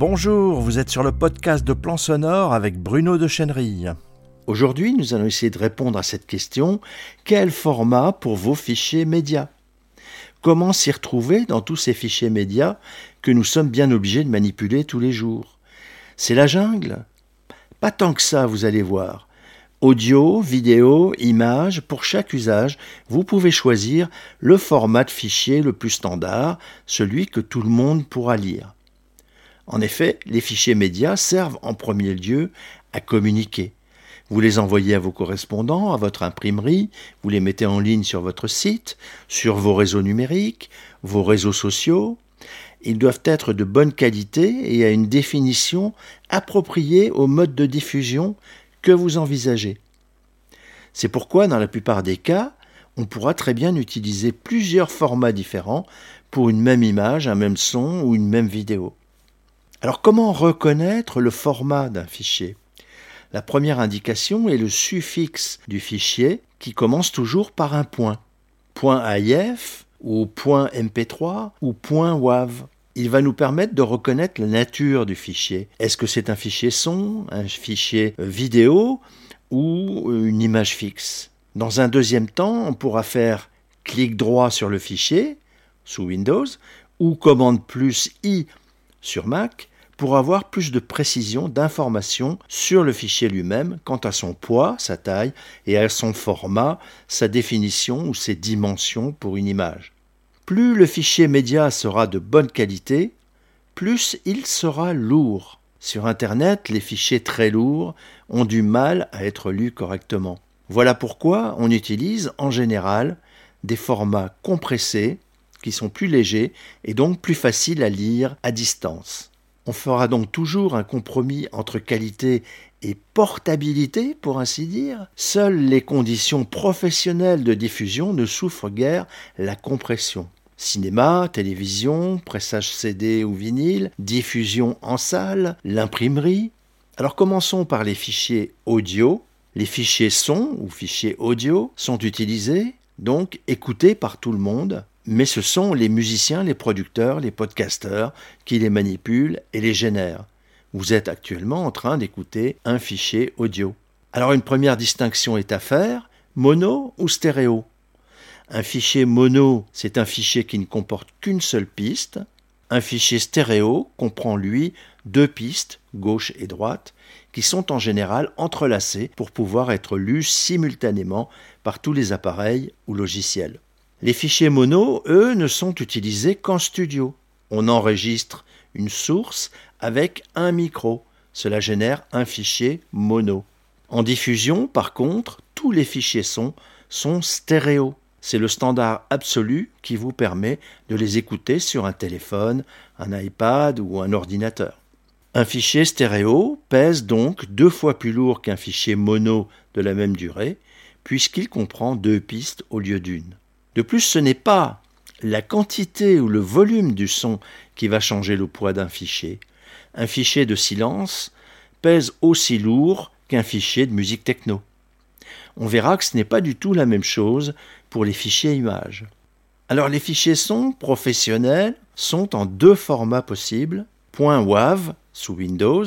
Bonjour, vous êtes sur le podcast de Plan Sonore avec Bruno de Chenerille. Aujourd'hui, nous allons essayer de répondre à cette question quel format pour vos fichiers médias? Comment s'y retrouver dans tous ces fichiers médias que nous sommes bien obligés de manipuler tous les jours? C'est la jungle? Pas tant que ça, vous allez voir. Audio, vidéo, images, pour chaque usage, vous pouvez choisir le format de fichier le plus standard, celui que tout le monde pourra lire. En effet, les fichiers médias servent en premier lieu à communiquer. Vous les envoyez à vos correspondants, à votre imprimerie, vous les mettez en ligne sur votre site, sur vos réseaux numériques, vos réseaux sociaux. Ils doivent être de bonne qualité et à une définition appropriée au mode de diffusion que vous envisagez. C'est pourquoi, dans la plupart des cas, on pourra très bien utiliser plusieurs formats différents pour une même image, un même son ou une même vidéo. Alors comment reconnaître le format d'un fichier? La première indication est le suffixe du fichier qui commence toujours par un point. Point .aif ou point .mp3 ou .wav. Il va nous permettre de reconnaître la nature du fichier. Est-ce que c'est un fichier son, un fichier vidéo ou une image fixe? Dans un deuxième temps, on pourra faire clic droit sur le fichier sous Windows ou commande plus I sur Mac pour avoir plus de précision, d'informations sur le fichier lui-même quant à son poids, sa taille et à son format, sa définition ou ses dimensions pour une image. Plus le fichier média sera de bonne qualité, plus il sera lourd. Sur Internet, les fichiers très lourds ont du mal à être lus correctement. Voilà pourquoi on utilise en général des formats compressés qui sont plus légers et donc plus faciles à lire à distance. On fera donc toujours un compromis entre qualité et portabilité, pour ainsi dire. Seules les conditions professionnelles de diffusion ne souffrent guère la compression. Cinéma, télévision, pressage CD ou vinyle, diffusion en salle, l'imprimerie. Alors commençons par les fichiers audio. Les fichiers son ou fichiers audio sont utilisés, donc écoutés par tout le monde, mais ce sont les musiciens, les producteurs, les podcasteurs qui les manipulent et les génèrent. Vous êtes actuellement en train d'écouter un fichier audio. Alors une première distinction est à faire, mono ou stéréo? Un fichier mono, c'est un fichier qui ne comporte qu'une seule piste. Un fichier stéréo comprend, lui, deux pistes, gauche et droite, qui sont en général entrelacées pour pouvoir être lues simultanément par tous les appareils ou logiciels. Les fichiers mono, eux, ne sont utilisés qu'en studio. On enregistre une source avec un micro. Cela génère un fichier mono. En diffusion, par contre, tous les fichiers son sont stéréo. C'est le standard absolu qui vous permet de les écouter sur un téléphone, un iPad ou un ordinateur. Un fichier stéréo pèse donc deux fois plus lourd qu'un fichier mono de la même durée, puisqu'il comprend deux pistes au lieu d'une. De plus, ce n'est pas la quantité ou le volume du son qui va changer le poids d'un fichier. Un fichier de silence pèse aussi lourd qu'un fichier de musique techno. On verra que ce n'est pas du tout la même chose pour les fichiers images. Alors les fichiers son professionnels sont en deux formats possibles, .wav sous Windows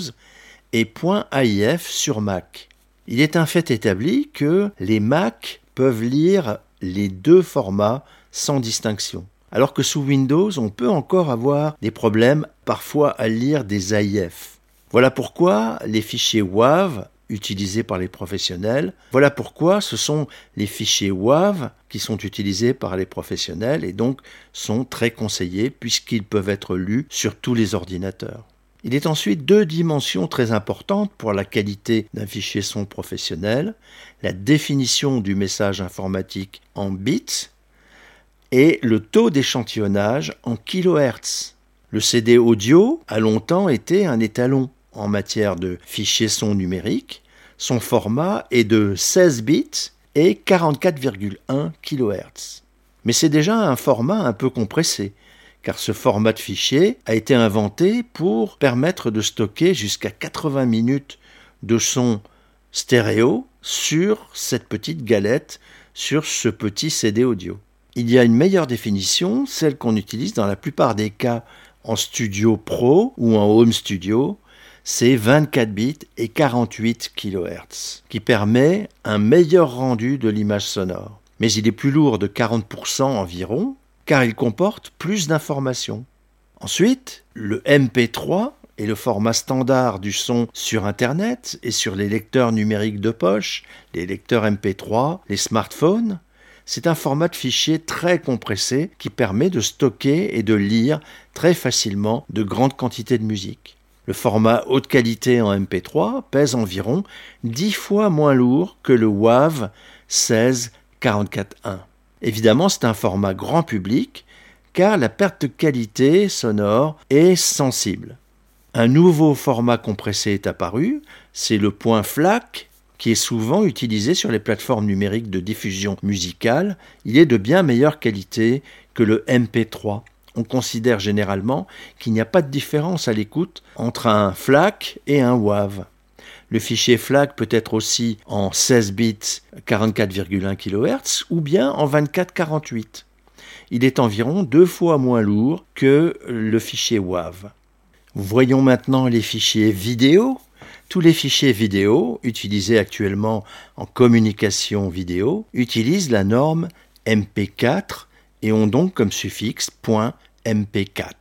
et .aif sur Mac. Il est un fait établi que les Mac peuvent lire les deux formats sans distinction. Alors que sous Windows, on peut encore avoir des problèmes parfois à lire des AIF. Voilà pourquoi les fichiers WAV utilisés par les professionnels, voilà pourquoi ce sont les fichiers WAV qui sont utilisés par les professionnels et donc sont très conseillés puisqu'ils peuvent être lus sur tous les ordinateurs. Il est ensuite deux dimensions très importantes pour la qualité d'un fichier son professionnel, la définition du message informatique en bits et le taux d'échantillonnage en kHz. Le CD audio a longtemps été un étalon en matière de fichier son numérique. Son format est de 16 bits et 44,1 kHz. Mais c'est déjà un format un peu compressé car ce format de fichier a été inventé pour permettre de stocker jusqu'à 80 minutes de son stéréo sur cette petite galette, sur ce petit CD audio. Il y a une meilleure définition, celle qu'on utilise dans la plupart des cas en studio pro ou en home studio, c'est 24 bits et 48 kHz, qui permet un meilleur rendu de l'image sonore. Mais il est plus lourd de 40% environ, car il comporte plus d'informations. Ensuite, le MP3 est le format standard du son sur Internet et sur les lecteurs numériques de poche, les lecteurs MP3, les smartphones. C'est un format de fichier très compressé qui permet de stocker et de lire très facilement de grandes quantités de musique. Le format haute qualité en MP3 pèse environ 10 fois moins lourd que le WAV 1644.1. Évidemment, c'est un format grand public car la perte de qualité sonore est sensible. Un nouveau format compressé est apparu, c'est le point FLAC qui est souvent utilisé sur les plateformes numériques de diffusion musicale. Il est de bien meilleure qualité que le MP3 on considère généralement qu'il n'y a pas de différence à l'écoute entre un FLAC et un WAV. Le fichier FLAC peut être aussi en 16 bits 44,1 kHz ou bien en 24-48. Il est environ deux fois moins lourd que le fichier WAV. Voyons maintenant les fichiers vidéo. Tous les fichiers vidéo utilisés actuellement en communication vidéo utilisent la norme MP4 et ont donc comme suffixe .mp4.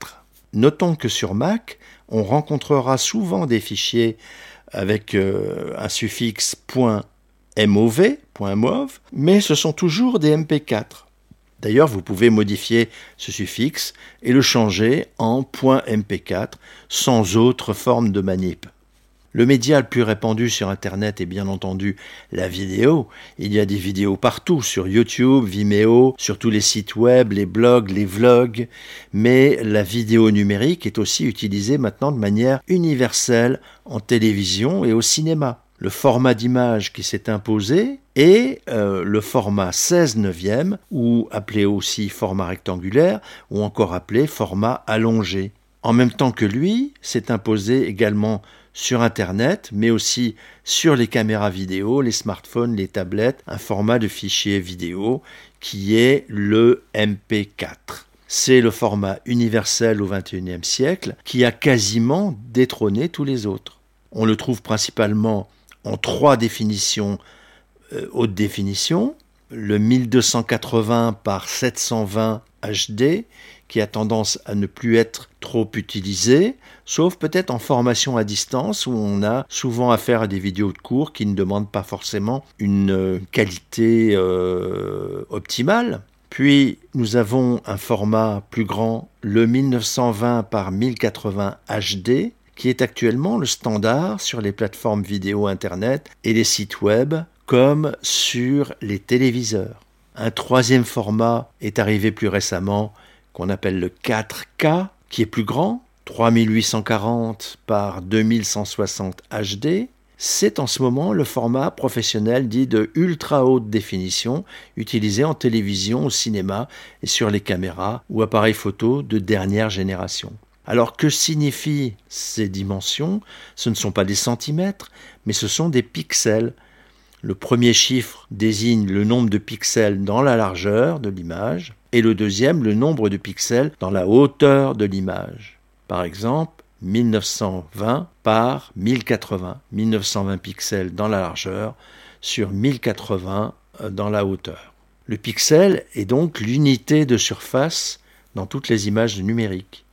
Notons que sur Mac, on rencontrera souvent des fichiers avec euh, un suffixe .mov, .mov, mais ce sont toujours des mp4. D'ailleurs, vous pouvez modifier ce suffixe et le changer en .mp4 sans autre forme de manip. Le média le plus répandu sur Internet est bien entendu la vidéo. Il y a des vidéos partout, sur YouTube, Vimeo, sur tous les sites web, les blogs, les vlogs, mais la vidéo numérique est aussi utilisée maintenant de manière universelle en télévision et au cinéma. Le format d'image qui s'est imposé est euh, le format 16 neuvième, ou appelé aussi format rectangulaire, ou encore appelé format allongé. En même temps que lui, s'est imposé également sur Internet, mais aussi sur les caméras vidéo, les smartphones, les tablettes, un format de fichier vidéo qui est le MP4. C'est le format universel au XXIe siècle qui a quasiment détrôné tous les autres. On le trouve principalement en trois définitions euh, haute définition, le 1280 par 720 HD, qui a tendance à ne plus être trop utilisé, sauf peut-être en formation à distance où on a souvent affaire à des vidéos de cours qui ne demandent pas forcément une euh, qualité euh, optimale. Puis nous avons un format plus grand, le 1920 par 1080 HD, qui est actuellement le standard sur les plateformes vidéo Internet et les sites web, comme sur les téléviseurs. Un troisième format est arrivé plus récemment, qu'on appelle le 4K, qui est plus grand, 3840 par 2160 HD. C'est en ce moment le format professionnel dit de ultra haute définition utilisé en télévision, au cinéma et sur les caméras ou appareils photo de dernière génération. Alors que signifient ces dimensions? Ce ne sont pas des centimètres, mais ce sont des pixels. Le premier chiffre désigne le nombre de pixels dans la largeur de l'image et le deuxième le nombre de pixels dans la hauteur de l'image. Par exemple, 1920 par 1080, 1920 pixels dans la largeur sur 1080 euh, dans la hauteur. Le pixel est donc l'unité de surface dans toutes les images numériques.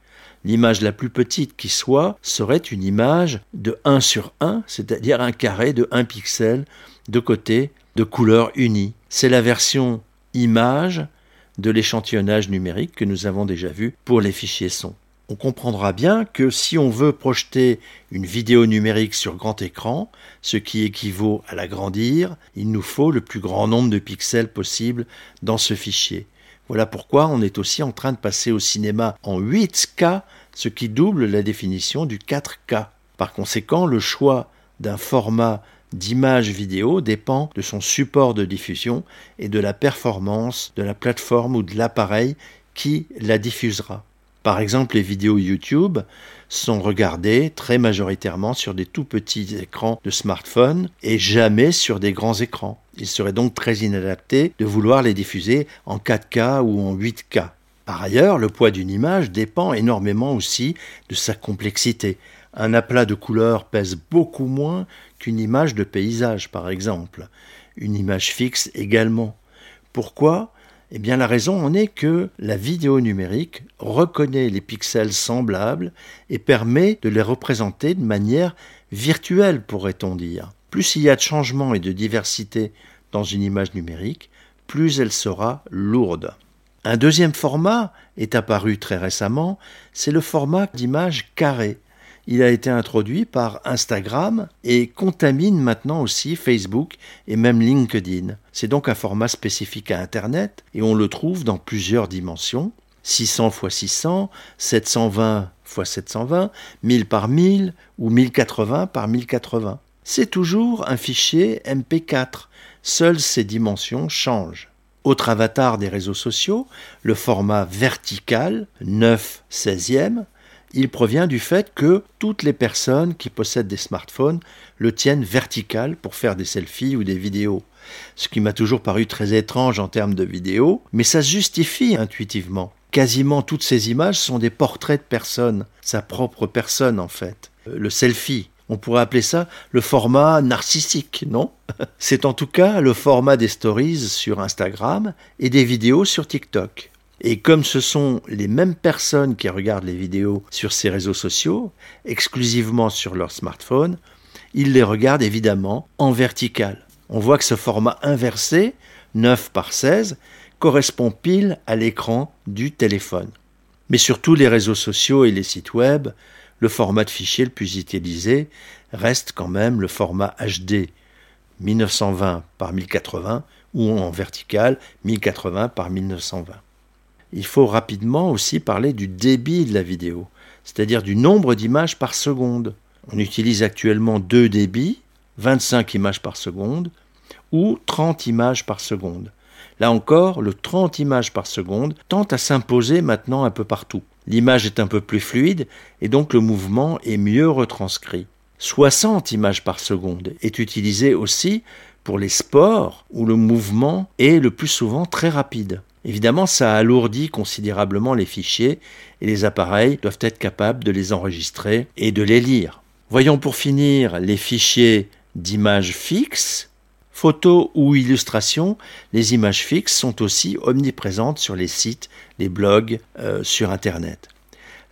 L'image la plus petite qui soit serait une image de 1 sur 1, c'est-à-dire un carré de 1 pixel de côté de couleur unie. C'est la version image de l'échantillonnage numérique que nous avons déjà vu pour les fichiers son. On comprendra bien que si on veut projeter une vidéo numérique sur grand écran, ce qui équivaut à l'agrandir, il nous faut le plus grand nombre de pixels possible dans ce fichier. Voilà pourquoi on est aussi en train de passer au cinéma en 8K, ce qui double la définition du 4K. Par conséquent, le choix d'un format d'image vidéo dépend de son support de diffusion et de la performance de la plateforme ou de l'appareil qui la diffusera. Par exemple, les vidéos YouTube sont regardées très majoritairement sur des tout petits écrans de smartphone et jamais sur des grands écrans. Il serait donc très inadapté de vouloir les diffuser en 4K ou en 8K. Par ailleurs, le poids d'une image dépend énormément aussi de sa complexité. Un aplat de couleurs pèse beaucoup moins qu'une image de paysage, par exemple. Une image fixe également. Pourquoi? Eh bien, la raison en est que la vidéo numérique reconnaît les pixels semblables et permet de les représenter de manière virtuelle, pourrait-on dire. Plus il y a de changements et de diversité dans une image numérique, plus elle sera lourde. Un deuxième format est apparu très récemment, c'est le format d'image carrée il a été introduit par Instagram et contamine maintenant aussi Facebook et même LinkedIn. C'est donc un format spécifique à Internet et on le trouve dans plusieurs dimensions. 600 x 600, 720 x 720, 1000 par 1000 ou 1080 par 1080. C'est toujours un fichier MP4. Seules ces dimensions changent. Autre avatar des réseaux sociaux, le format vertical, 9 16e, il provient du fait que toutes les personnes qui possèdent des smartphones le tiennent vertical pour faire des selfies ou des vidéos. Ce qui m'a toujours paru très étrange en termes de vidéos, mais ça se justifie intuitivement. Quasiment toutes ces images sont des portraits de personnes, sa propre personne en fait. Euh, le selfie, on pourrait appeler ça le format narcissique, non? C'est en tout cas le format des stories sur Instagram et des vidéos sur TikTok. Et comme ce sont les mêmes personnes qui regardent les vidéos sur ces réseaux sociaux, exclusivement sur leur smartphone, ils les regardent évidemment en vertical. On voit que ce format inversé, 9 par 16, correspond pile à l'écran du téléphone. Mais sur tous les réseaux sociaux et les sites web, le format de fichier le plus utilisé reste quand même le format HD 1920 par 1080 ou en vertical 1080 par 1920 il faut rapidement aussi parler du débit de la vidéo, c'est-à-dire du nombre d'images par seconde. On utilise actuellement deux débits, 25 images par seconde ou 30 images par seconde. Là encore, le 30 images par seconde tente à s'imposer maintenant un peu partout. L'image est un peu plus fluide et donc le mouvement est mieux retranscrit. 60 images par seconde est utilisé aussi pour les sports où le mouvement est le plus souvent très rapide. Évidemment, ça alourdit considérablement les fichiers et les appareils doivent être capables de les enregistrer et de les lire. Voyons pour finir les fichiers d'images fixes. Photos ou illustrations, les images fixes sont aussi omniprésentes sur les sites, les blogs, euh, sur Internet.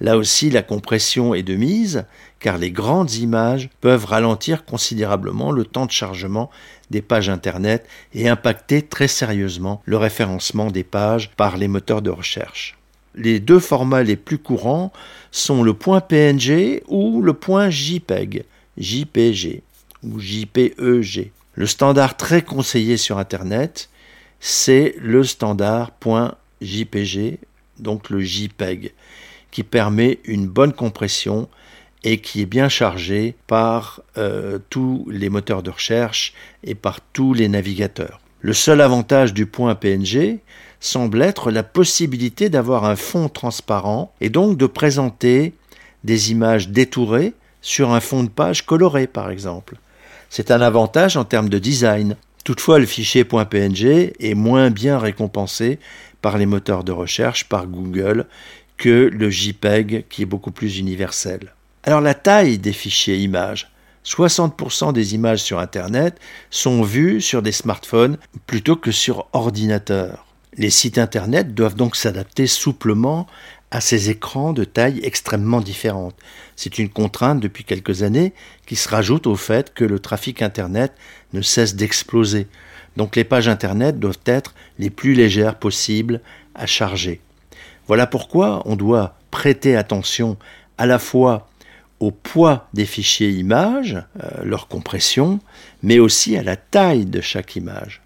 Là aussi, la compression est de mise, car les grandes images peuvent ralentir considérablement le temps de chargement des pages Internet et impacter très sérieusement le référencement des pages par les moteurs de recherche. Les deux formats les plus courants sont le PNG ou le JPEG, JPG ou JPEG. Le standard très conseillé sur Internet, c'est le standard .jpg, donc le JPEG, qui permet une bonne compression et qui est bien chargé par euh, tous les moteurs de recherche et par tous les navigateurs. Le seul avantage du point PNG semble être la possibilité d'avoir un fond transparent et donc de présenter des images détourées sur un fond de page coloré par exemple. C'est un avantage en termes de design. Toutefois, le fichier .png est moins bien récompensé par les moteurs de recherche, par Google, que le JPEG qui est beaucoup plus universel. Alors la taille des fichiers images. 60% des images sur Internet sont vues sur des smartphones plutôt que sur ordinateur. Les sites Internet doivent donc s'adapter souplement à ces écrans de taille extrêmement différente. C'est une contrainte depuis quelques années qui se rajoute au fait que le trafic Internet ne cesse d'exploser. Donc les pages Internet doivent être les plus légères possibles à charger. Voilà pourquoi on doit prêter attention à la fois au poids des fichiers images, euh, leur compression, mais aussi à la taille de chaque image.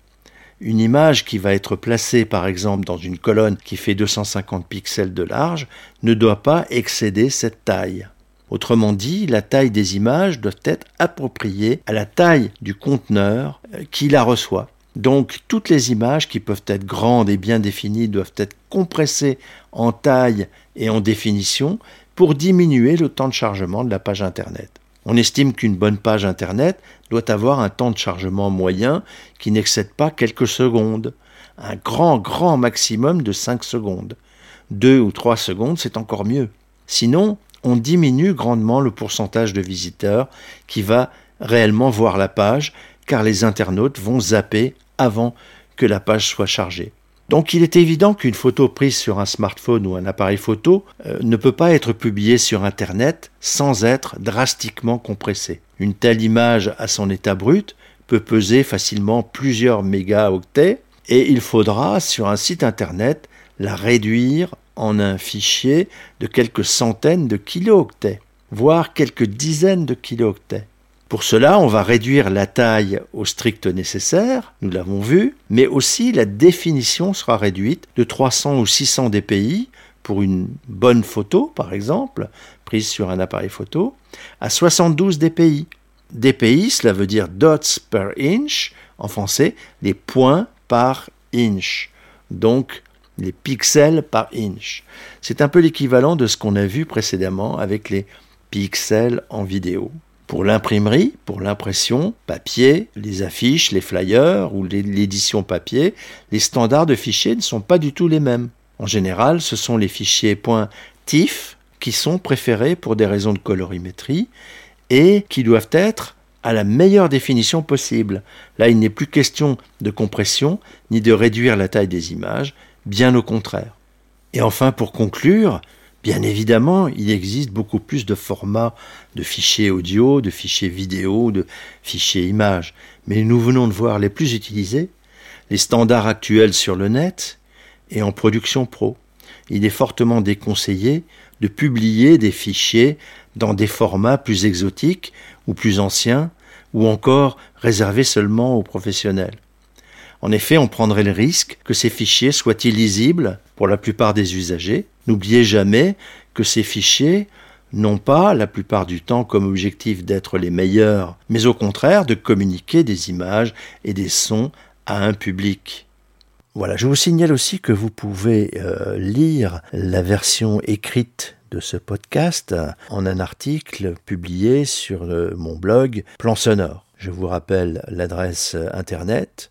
Une image qui va être placée par exemple dans une colonne qui fait 250 pixels de large ne doit pas excéder cette taille. Autrement dit, la taille des images doit être appropriée à la taille du conteneur euh, qui la reçoit. Donc toutes les images qui peuvent être grandes et bien définies doivent être compressées en taille et en définition pour diminuer le temps de chargement de la page Internet. On estime qu'une bonne page Internet doit avoir un temps de chargement moyen qui n'excède pas quelques secondes. un grand, grand maximum de 5 secondes. 2 ou 3 secondes, c'est encore mieux. Sinon, on diminue grandement le pourcentage de visiteurs qui va réellement voir la page, car les internautes vont zapper avant que la page soit chargée. Donc il est évident qu'une photo prise sur un smartphone ou un appareil photo euh, ne peut pas être publiée sur Internet sans être drastiquement compressée. Une telle image à son état brut peut peser facilement plusieurs mégaoctets et il faudra sur un site Internet la réduire en un fichier de quelques centaines de kilooctets, voire quelques dizaines de kilooctets. Pour cela, on va réduire la taille au strict nécessaire, nous l'avons vu, mais aussi la définition sera réduite de 300 ou 600 dpi pour une bonne photo, par exemple, prise sur un appareil photo, à 72 dpi. dpi, cela veut dire dots per inch, en français, les points par inch. Donc, les pixels par inch. C'est un peu l'équivalent de ce qu'on a vu précédemment avec les pixels en vidéo. Pour l'imprimerie, pour l'impression, papier, les affiches, les flyers ou l'édition papier, les standards de fichiers ne sont pas du tout les mêmes. En général, ce sont les fichiers .tif qui sont préférés pour des raisons de colorimétrie et qui doivent être à la meilleure définition possible. Là, il n'est plus question de compression ni de réduire la taille des images, bien au contraire. Et enfin, pour conclure, Bien évidemment, il existe beaucoup plus de formats de fichiers audio, de fichiers vidéo, de fichiers images, mais nous venons de voir les plus utilisés, les standards actuels sur le net et en production pro. Il est fortement déconseillé de publier des fichiers dans des formats plus exotiques ou plus anciens, ou encore réservés seulement aux professionnels. En effet, on prendrait le risque que ces fichiers soient illisibles pour la plupart des usagers. N'oubliez jamais que ces fichiers n'ont pas, la plupart du temps, comme objectif d'être les meilleurs, mais au contraire de communiquer des images et des sons à un public. Voilà, je vous signale aussi que vous pouvez euh, lire la version écrite de ce podcast en un article publié sur mon blog Plan Sonore. Je vous rappelle l'adresse internet